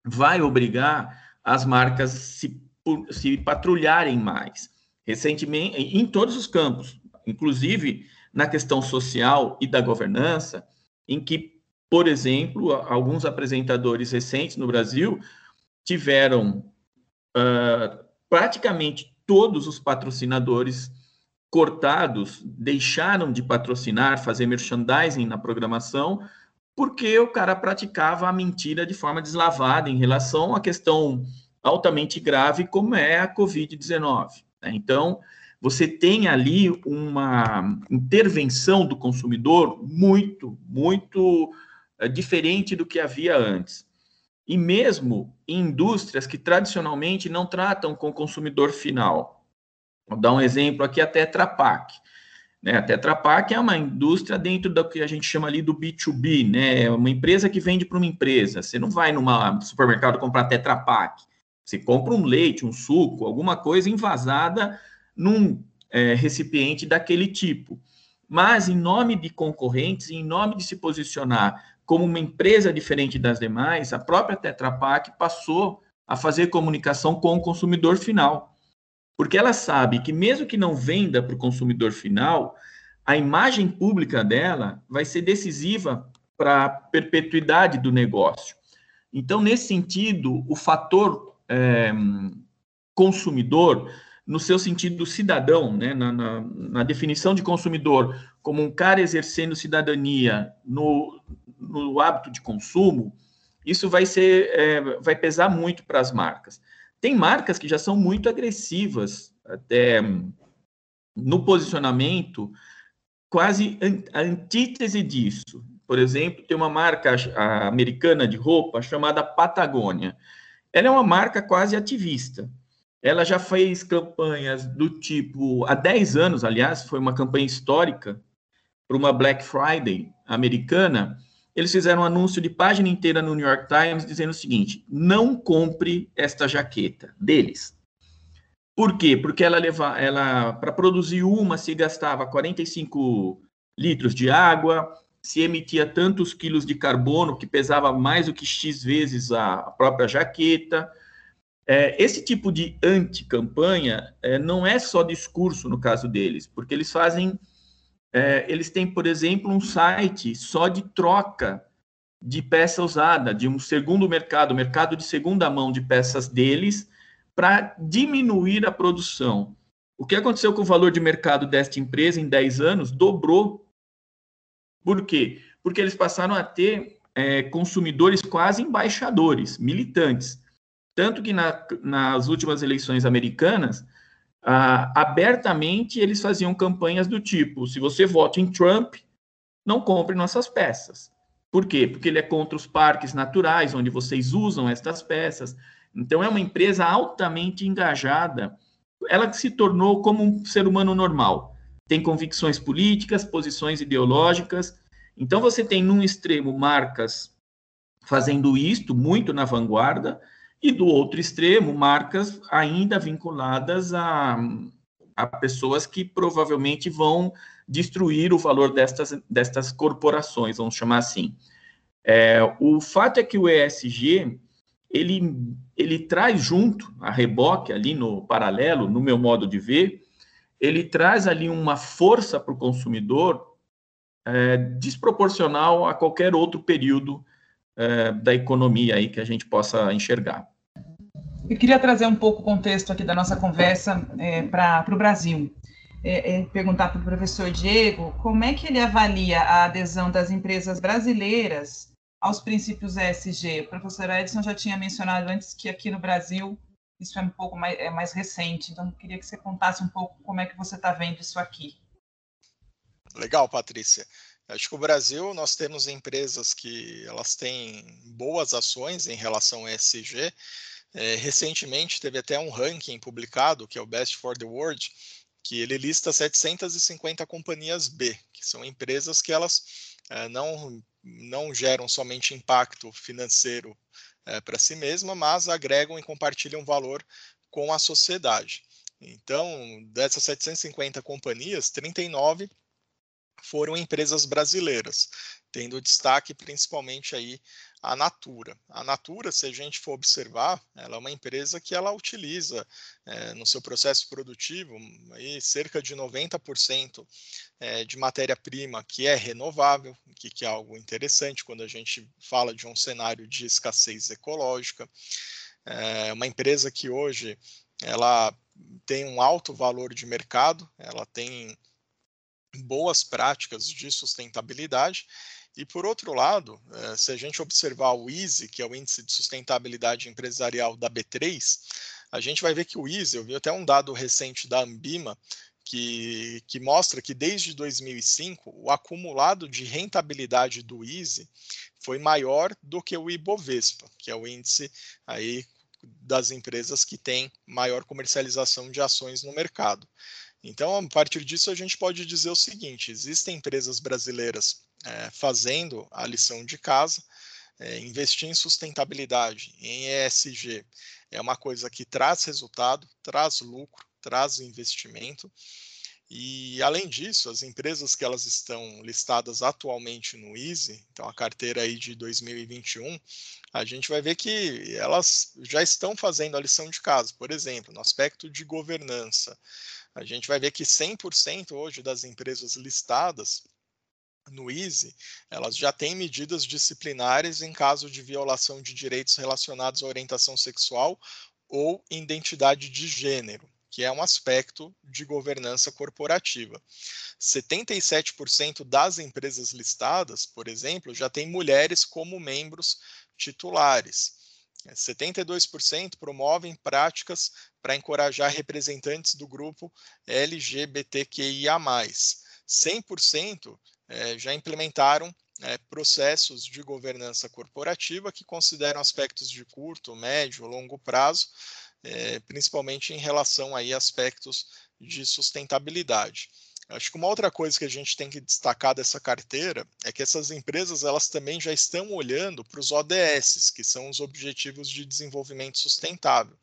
vai obrigar as marcas se, se patrulharem mais. Recentemente, em todos os campos, inclusive na questão social e da governança, em que, por exemplo, alguns apresentadores recentes no Brasil tiveram uh, praticamente todos os patrocinadores cortados deixaram de patrocinar, fazer merchandising na programação, porque o cara praticava a mentira de forma deslavada em relação à questão altamente grave como é a Covid-19. Né? Então, você tem ali uma intervenção do consumidor muito, muito diferente do que havia antes. E mesmo em indústrias que tradicionalmente não tratam com o consumidor final, Vou dar um exemplo aqui, a Tetra Pak. Né? A Tetra Pak é uma indústria dentro do que a gente chama ali do B2B, né? É uma empresa que vende para uma empresa. Você não vai numa supermercado comprar Tetra Pak. Você compra um leite, um suco, alguma coisa envasada num é, recipiente daquele tipo. Mas, em nome de concorrentes, em nome de se posicionar como uma empresa diferente das demais, a própria Tetra Pak passou a fazer comunicação com o consumidor final. Porque ela sabe que, mesmo que não venda para o consumidor final, a imagem pública dela vai ser decisiva para a perpetuidade do negócio. Então, nesse sentido, o fator é, consumidor, no seu sentido cidadão, né, na, na, na, definição de consumidor como um cara exercendo cidadania no, no hábito de consumo, isso vai ser é, vai pesar muito para as marcas. Tem marcas que já são muito agressivas, até no posicionamento, quase a antítese disso. Por exemplo, tem uma marca americana de roupa chamada Patagônia. Ela é uma marca quase ativista. Ela já fez campanhas do tipo, há 10 anos, aliás, foi uma campanha histórica, para uma Black Friday americana, eles fizeram um anúncio de página inteira no New York Times dizendo o seguinte: não compre esta jaqueta deles. Por quê? Porque ela leva, ela para produzir uma se gastava 45 litros de água, se emitia tantos quilos de carbono que pesava mais do que x vezes a própria jaqueta. É, esse tipo de anti-campanha é, não é só discurso no caso deles, porque eles fazem é, eles têm, por exemplo, um site só de troca de peça usada, de um segundo mercado, mercado de segunda mão de peças deles, para diminuir a produção. O que aconteceu com o valor de mercado desta empresa em 10 anos? Dobrou. Por quê? Porque eles passaram a ter é, consumidores quase embaixadores, militantes. Tanto que na, nas últimas eleições americanas, ah, abertamente eles faziam campanhas do tipo: se você vota em Trump, não compre nossas peças. Por quê? Porque ele é contra os parques naturais, onde vocês usam estas peças. Então, é uma empresa altamente engajada. Ela se tornou como um ser humano normal. Tem convicções políticas, posições ideológicas. Então, você tem, num extremo, marcas fazendo isto, muito na vanguarda, e do outro extremo, marcas ainda vinculadas a, a pessoas que provavelmente vão destruir o valor destas, destas corporações, vamos chamar assim. É, o fato é que o ESG ele, ele traz junto, a reboque ali no paralelo, no meu modo de ver, ele traz ali uma força para o consumidor é, desproporcional a qualquer outro período é, da economia aí que a gente possa enxergar. Eu queria trazer um pouco o contexto aqui da nossa conversa é, para o Brasil. É, é, perguntar para o professor Diego como é que ele avalia a adesão das empresas brasileiras aos princípios ESG. O professor Edson já tinha mencionado antes que aqui no Brasil isso é um pouco mais, é mais recente, então queria que você contasse um pouco como é que você está vendo isso aqui. Legal, Patrícia. Acho que o Brasil nós temos empresas que elas têm boas ações em relação ao ESG é, recentemente teve até um ranking publicado, que é o Best for the World, que ele lista 750 companhias B, que são empresas que elas é, não, não geram somente impacto financeiro é, para si mesma, mas agregam e compartilham valor com a sociedade. Então, dessas 750 companhias, 39 foram empresas brasileiras, tendo destaque principalmente aí a Natura. A Natura, se a gente for observar, ela é uma empresa que ela utiliza é, no seu processo produtivo aí, cerca de 90% é, de matéria-prima que é renovável, que, que é algo interessante quando a gente fala de um cenário de escassez ecológica. É uma empresa que hoje ela tem um alto valor de mercado, ela tem boas práticas de sustentabilidade e por outro lado, eh, se a gente observar o ISE, que é o Índice de Sustentabilidade Empresarial da B3, a gente vai ver que o ISE, eu vi até um dado recente da Ambima, que, que mostra que desde 2005 o acumulado de rentabilidade do ISE foi maior do que o Ibovespa, que é o índice aí das empresas que têm maior comercialização de ações no mercado. Então, a partir disso, a gente pode dizer o seguinte: existem empresas brasileiras é, fazendo a lição de casa, é, investir em sustentabilidade, em ESG, é uma coisa que traz resultado, traz lucro, traz investimento. E além disso, as empresas que elas estão listadas atualmente no ISE, então a carteira aí de 2021, a gente vai ver que elas já estão fazendo a lição de casa. Por exemplo, no aspecto de governança, a gente vai ver que 100% hoje das empresas listadas no ISE, elas já têm medidas disciplinares em caso de violação de direitos relacionados à orientação sexual ou identidade de gênero, que é um aspecto de governança corporativa. 77% das empresas listadas, por exemplo, já têm mulheres como membros titulares. 72% promovem práticas para encorajar representantes do grupo LGBTQIA+. 100% é, já implementaram é, processos de governança corporativa que consideram aspectos de curto, médio, longo prazo, é, principalmente em relação a aspectos de sustentabilidade. Acho que uma outra coisa que a gente tem que destacar dessa carteira é que essas empresas elas também já estão olhando para os ODS, que são os Objetivos de Desenvolvimento Sustentável.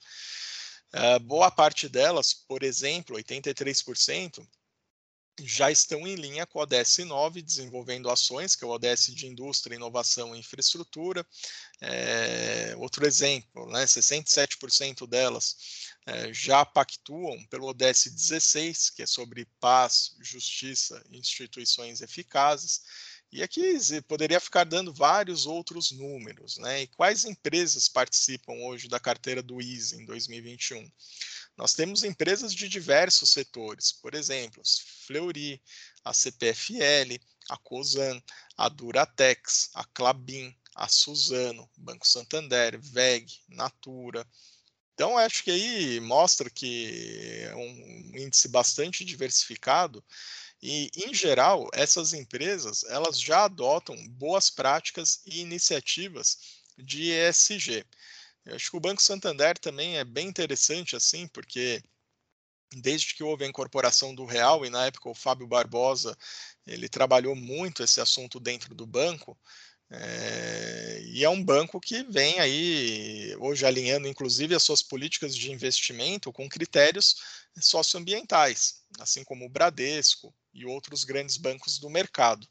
Uh, boa parte delas, por exemplo, 83%, já estão em linha com o ODS 9, desenvolvendo ações, que é o ODS de Indústria, Inovação e Infraestrutura. É, outro exemplo, né, 67% delas é, já pactuam pelo ODS 16, que é sobre paz, justiça e instituições eficazes. E aqui poderia ficar dando vários outros números, né? E quais empresas participam hoje da carteira do ISE em 2021? Nós temos empresas de diversos setores, por exemplo, Fleury, a CPFL, a Cosan, a Duratex, a Clabin, a Suzano, Banco Santander, VEG, Natura. Então, acho que aí mostra que é um índice bastante diversificado e, em geral, essas empresas elas já adotam boas práticas e iniciativas de ESG. Eu acho que o Banco Santander também é bem interessante, assim, porque desde que houve a incorporação do real e na época o Fábio Barbosa ele trabalhou muito esse assunto dentro do banco é, e é um banco que vem aí hoje alinhando inclusive as suas políticas de investimento com critérios socioambientais, assim como o Bradesco e outros grandes bancos do mercado.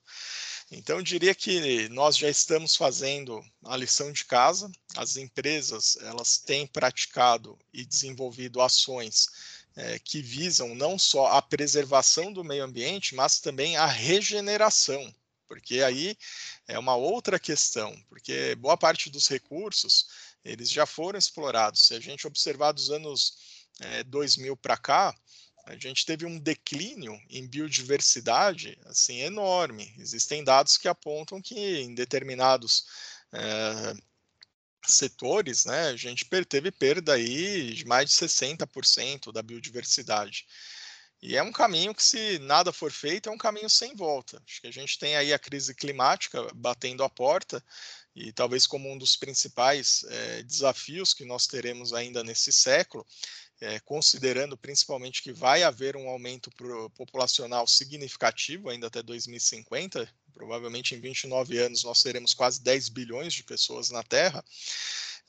Então, eu diria que nós já estamos fazendo a lição de casa. As empresas elas têm praticado e desenvolvido ações é, que visam não só a preservação do meio ambiente, mas também a regeneração, porque aí é uma outra questão, porque boa parte dos recursos eles já foram explorados. Se a gente observar dos anos é, 2000 para cá, a gente teve um declínio em biodiversidade assim enorme. Existem dados que apontam que em determinados é, setores, né, a gente teve perda aí de mais de 60% da biodiversidade. E é um caminho que, se nada for feito, é um caminho sem volta. Acho que a gente tem aí a crise climática batendo a porta, e talvez como um dos principais é, desafios que nós teremos ainda nesse século, é, considerando principalmente que vai haver um aumento populacional significativo ainda até 2050, provavelmente em 29 anos nós teremos quase 10 bilhões de pessoas na Terra.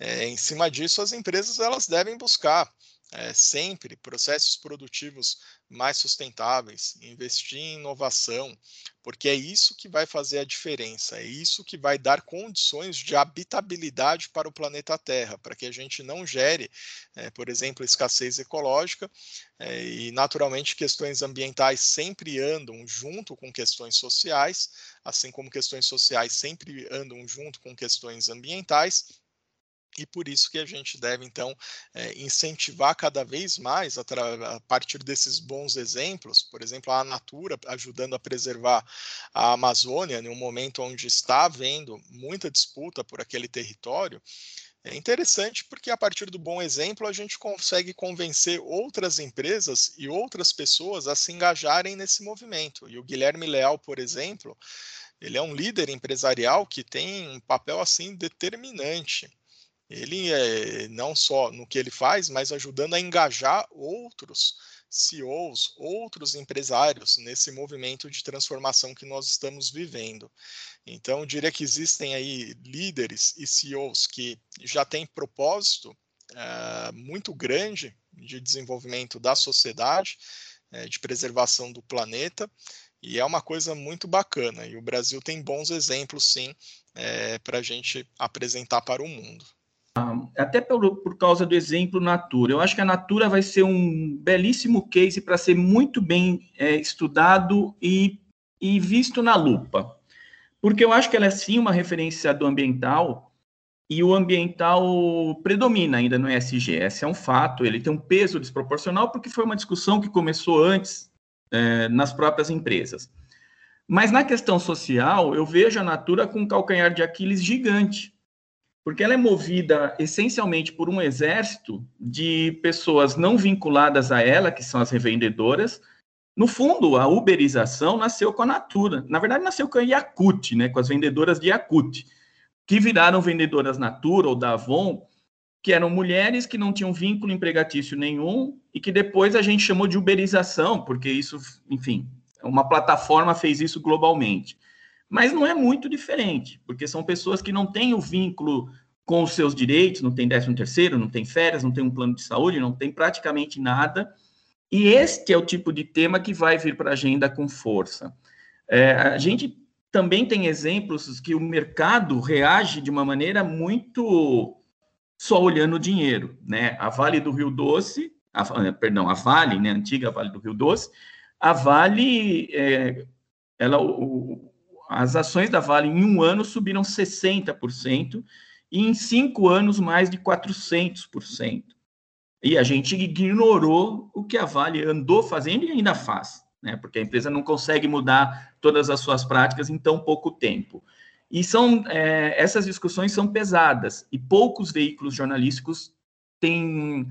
É, em cima disso, as empresas elas devem buscar é, sempre processos produtivos mais sustentáveis, investir em inovação, porque é isso que vai fazer a diferença, é isso que vai dar condições de habitabilidade para o planeta Terra, para que a gente não gere, é, por exemplo, escassez ecológica é, e, naturalmente, questões ambientais sempre andam junto com questões sociais, assim como questões sociais sempre andam junto com questões ambientais e por isso que a gente deve, então, é, incentivar cada vez mais, a, partir desses bons exemplos, por exemplo, a Natura ajudando a preservar a Amazônia, em um momento onde está havendo muita disputa por aquele território, é interessante porque a partir do bom exemplo a gente consegue convencer outras empresas e outras pessoas a se engajarem nesse movimento. E o Guilherme Leal, por exemplo, ele é um líder empresarial que tem um papel assim determinante ele é não só no que ele faz, mas ajudando a engajar outros CEOs, outros empresários nesse movimento de transformação que nós estamos vivendo. Então, eu diria que existem aí líderes e CEOs que já têm propósito uh, muito grande de desenvolvimento da sociedade, uh, de preservação do planeta, e é uma coisa muito bacana. E o Brasil tem bons exemplos, sim, uh, para a gente apresentar para o mundo até por, por causa do exemplo Natura. Eu acho que a Natura vai ser um belíssimo case para ser muito bem é, estudado e, e visto na lupa. Porque eu acho que ela é sim uma referência do ambiental e o ambiental predomina ainda no ESG. Esse é um fato, ele tem um peso desproporcional porque foi uma discussão que começou antes é, nas próprias empresas. Mas na questão social, eu vejo a Natura com um calcanhar de Aquiles gigante porque ela é movida essencialmente por um exército de pessoas não vinculadas a ela, que são as revendedoras. No fundo, a uberização nasceu com a Natura. Na verdade, nasceu com a Yakut, né, com as vendedoras de Yakut, que viraram vendedoras Natura ou da Avon, que eram mulheres que não tinham vínculo empregatício nenhum e que depois a gente chamou de uberização, porque isso, enfim, uma plataforma fez isso globalmente. Mas não é muito diferente, porque são pessoas que não têm o vínculo com os seus direitos, não tem 13 terceiro, não tem férias, não tem um plano de saúde, não tem praticamente nada. E este é o tipo de tema que vai vir para a agenda com força. É, a gente também tem exemplos que o mercado reage de uma maneira muito só olhando o dinheiro, né? A Vale do Rio Doce, a, perdão, a Vale, né, a antiga Vale do Rio Doce, a Vale, é, ela, o, as ações da Vale em um ano subiram 60%, e em cinco anos mais de 400%. E a gente ignorou o que a Vale andou fazendo e ainda faz, né? porque a empresa não consegue mudar todas as suas práticas em tão pouco tempo. E são é, essas discussões são pesadas e poucos veículos jornalísticos têm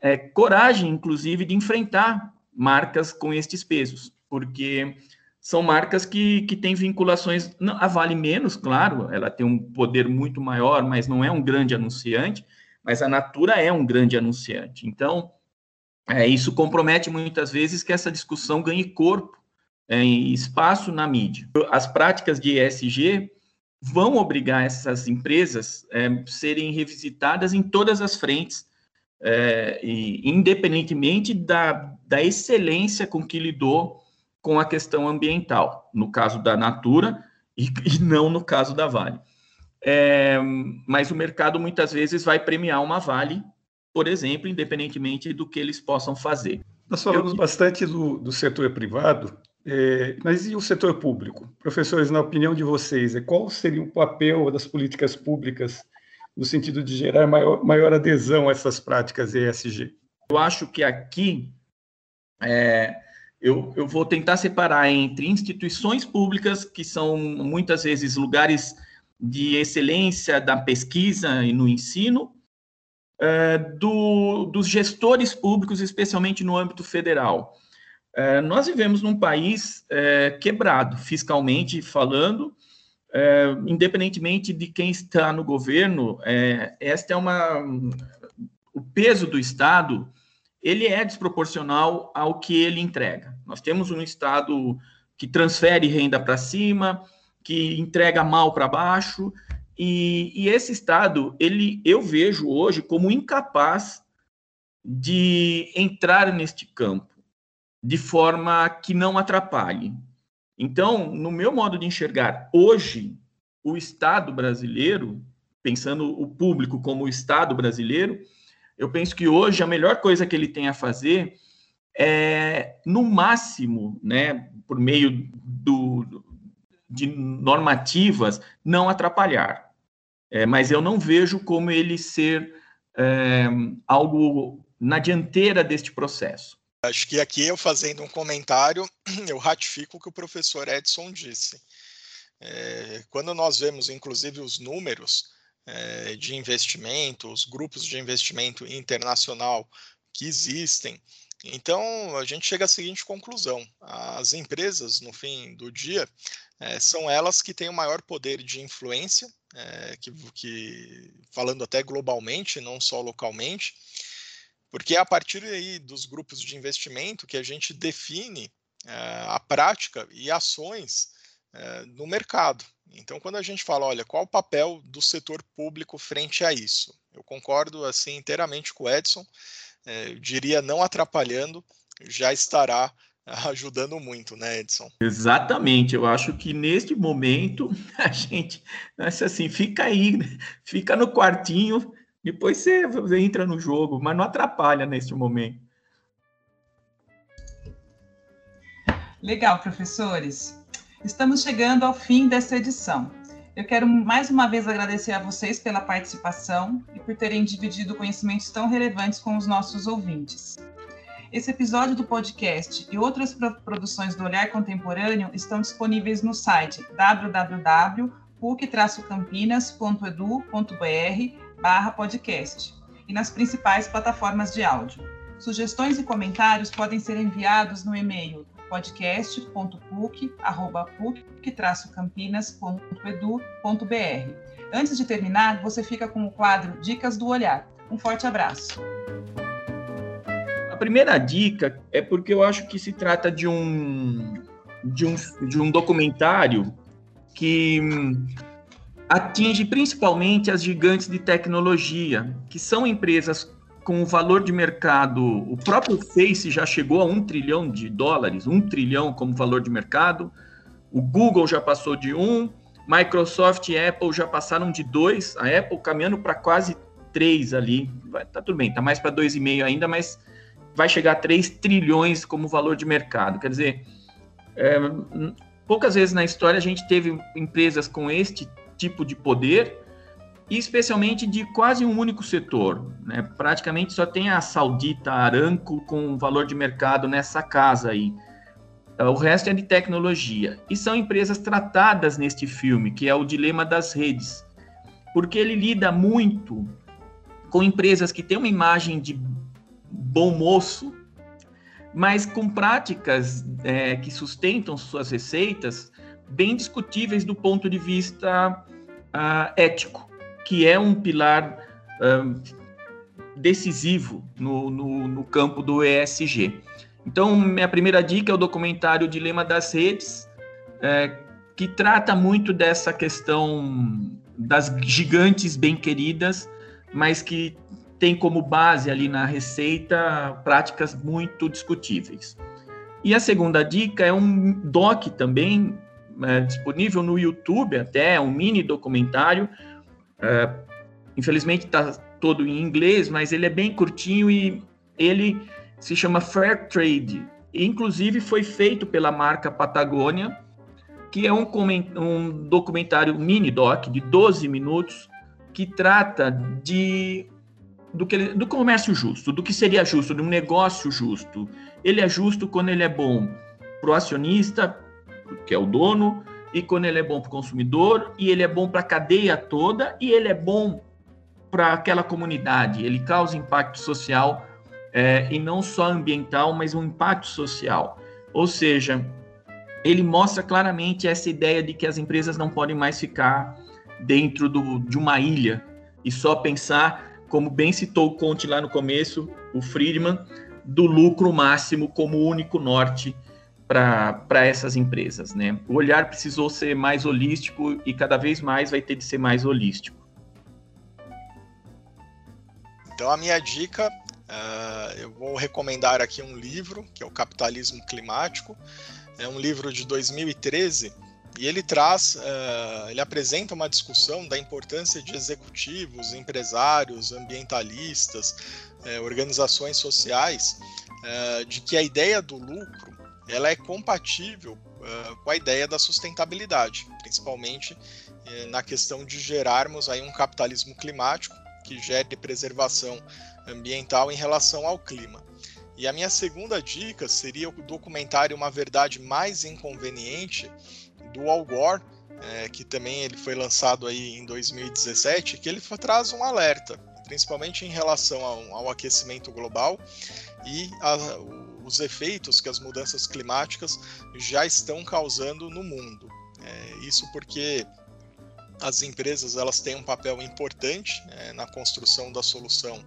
é, coragem, inclusive, de enfrentar marcas com estes pesos, porque são marcas que, que têm vinculações, a Vale menos, claro, ela tem um poder muito maior, mas não é um grande anunciante, mas a Natura é um grande anunciante. Então, é, isso compromete muitas vezes que essa discussão ganhe corpo, é, espaço na mídia. As práticas de ESG vão obrigar essas empresas a é, serem revisitadas em todas as frentes, é, e, independentemente da, da excelência com que lidou com a questão ambiental, no caso da Natura e, e não no caso da Vale. É, mas o mercado muitas vezes vai premiar uma Vale, por exemplo, independentemente do que eles possam fazer. Nós falamos Eu... bastante do, do setor privado, é, mas e o setor público? Professores, na opinião de vocês, é, qual seria o papel das políticas públicas no sentido de gerar maior, maior adesão a essas práticas ESG? Eu acho que aqui é, eu, eu vou tentar separar entre instituições públicas, que são muitas vezes lugares de excelência da pesquisa e no ensino, é, do, dos gestores públicos, especialmente no âmbito federal. É, nós vivemos num país é, quebrado, fiscalmente falando, independentemente de quem está no governo, esta é uma. O peso do Estado ele é desproporcional ao que ele entrega. Nós temos um Estado que transfere renda para cima, que entrega mal para baixo, e, e, esse Estado, ele, eu vejo hoje como incapaz de entrar neste campo de forma que não atrapalhe. Então, no meu modo de enxergar, hoje, o Estado brasileiro, pensando o público como o Estado brasileiro, eu penso que hoje a melhor coisa que ele tem a fazer é, no máximo, né, por meio do, de normativas, não atrapalhar. É, mas eu não vejo como ele ser é, algo na dianteira deste processo. Acho que aqui eu fazendo um comentário, eu ratifico o que o professor Edson disse. É, quando nós vemos, inclusive, os números, é, de investimento, os grupos de investimento internacional que existem. Então, a gente chega à seguinte conclusão: as empresas, no fim do dia, é, são elas que têm o maior poder de influência, é, que, que, falando até globalmente, não só localmente, porque é a partir aí dos grupos de investimento que a gente define a prática e ações é, no mercado. Então, quando a gente fala, olha, qual o papel do setor público frente a isso? Eu concordo assim inteiramente com o Edson. É, eu diria não atrapalhando, já estará ajudando muito, né, Edson? Exatamente. Eu acho que neste momento a gente, assim, fica aí, fica no quartinho, depois você entra no jogo, mas não atrapalha neste momento. Legal, professores. Estamos chegando ao fim dessa edição. Eu quero mais uma vez agradecer a vocês pela participação e por terem dividido conhecimentos tão relevantes com os nossos ouvintes. Esse episódio do podcast e outras produções do Olhar Contemporâneo estão disponíveis no site www.puc-campinas.edu.br podcast e nas principais plataformas de áudio. Sugestões e comentários podem ser enviados no e-mail podcast.puc-campinas.edu.br. Antes de terminar, você fica com o quadro Dicas do Olhar. Um forte abraço. A primeira dica é porque eu acho que se trata de um de um, de um documentário que hum, atinge principalmente as gigantes de tecnologia, que são empresas com o valor de mercado. O próprio Face já chegou a um trilhão de dólares, um trilhão como valor de mercado. O Google já passou de um, Microsoft e Apple já passaram de dois, a Apple caminhando para quase três ali. Vai, tá tudo bem, tá mais para dois e meio ainda, mas vai chegar a 3 trilhões como valor de mercado. Quer dizer, é, poucas vezes na história a gente teve empresas com este tipo de poder, especialmente de quase um único setor. Né? Praticamente só tem a Saudita Aramco com valor de mercado nessa casa aí. O resto é de tecnologia. E são empresas tratadas neste filme, que é o dilema das redes. Porque ele lida muito com empresas que têm uma imagem de bom moço, mas com práticas é, que sustentam suas receitas bem discutíveis do ponto de vista uh, ético, que é um pilar uh, decisivo no, no, no, campo do ESG. Então, minha primeira dica é o documentário Dilema das Redes, é, que trata muito dessa questão das gigantes bem queridas, mas que tem como base ali na receita práticas muito discutíveis. E a segunda dica é um doc também é, disponível no YouTube, até um mini documentário. É, infelizmente está todo em inglês, mas ele é bem curtinho e ele se chama Fair Trade. Inclusive foi feito pela marca Patagônia, que é um, um documentário mini doc de 12 minutos que trata de do, que, do comércio justo, do que seria justo, de um negócio justo. Ele é justo quando ele é bom para o acionista, que é o dono, e quando ele é bom para o consumidor, e ele é bom para a cadeia toda, e ele é bom para aquela comunidade. Ele causa impacto social, é, e não só ambiental, mas um impacto social. Ou seja, ele mostra claramente essa ideia de que as empresas não podem mais ficar dentro do, de uma ilha e só pensar como bem citou o Conte lá no começo, o Friedman, do lucro máximo como único norte para essas empresas. Né? O olhar precisou ser mais holístico e cada vez mais vai ter de ser mais holístico. Então, a minha dica, uh, eu vou recomendar aqui um livro, que é o Capitalismo Climático. É um livro de 2013 e ele traz, uh, ele apresenta uma discussão da importância de executivos, empresários, ambientalistas, uh, organizações sociais, de que a ideia do lucro ela é compatível com a ideia da sustentabilidade, principalmente na questão de gerarmos aí um capitalismo climático que gere preservação ambiental em relação ao clima. E a minha segunda dica seria o documentário Uma Verdade Mais Inconveniente, do Al Gore, é, que também ele foi lançado aí em 2017, que ele traz um alerta, principalmente em relação ao, ao aquecimento global e a, os efeitos que as mudanças climáticas já estão causando no mundo. É, isso porque as empresas elas têm um papel importante é, na construção da solução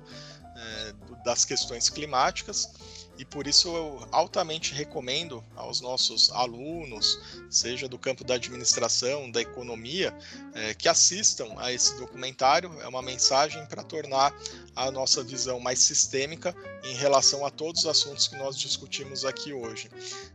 é, das questões climáticas e por isso eu altamente recomendo aos nossos alunos, seja do campo da administração, da economia, é, que assistam a esse documentário. É uma mensagem para tornar a nossa visão mais sistêmica em relação a todos os assuntos que nós discutimos aqui hoje.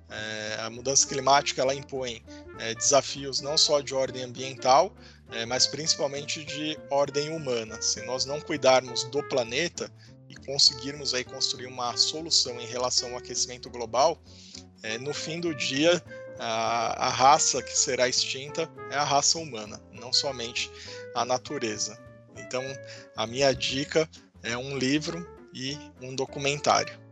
É, a mudança climática ela impõe é, desafios não só de ordem ambiental, é, mas principalmente de ordem humana. Se nós não cuidarmos do planeta, conseguirmos aí construir uma solução em relação ao aquecimento global, é, no fim do dia a, a raça que será extinta é a raça humana, não somente a natureza. Então, a minha dica é um livro e um documentário.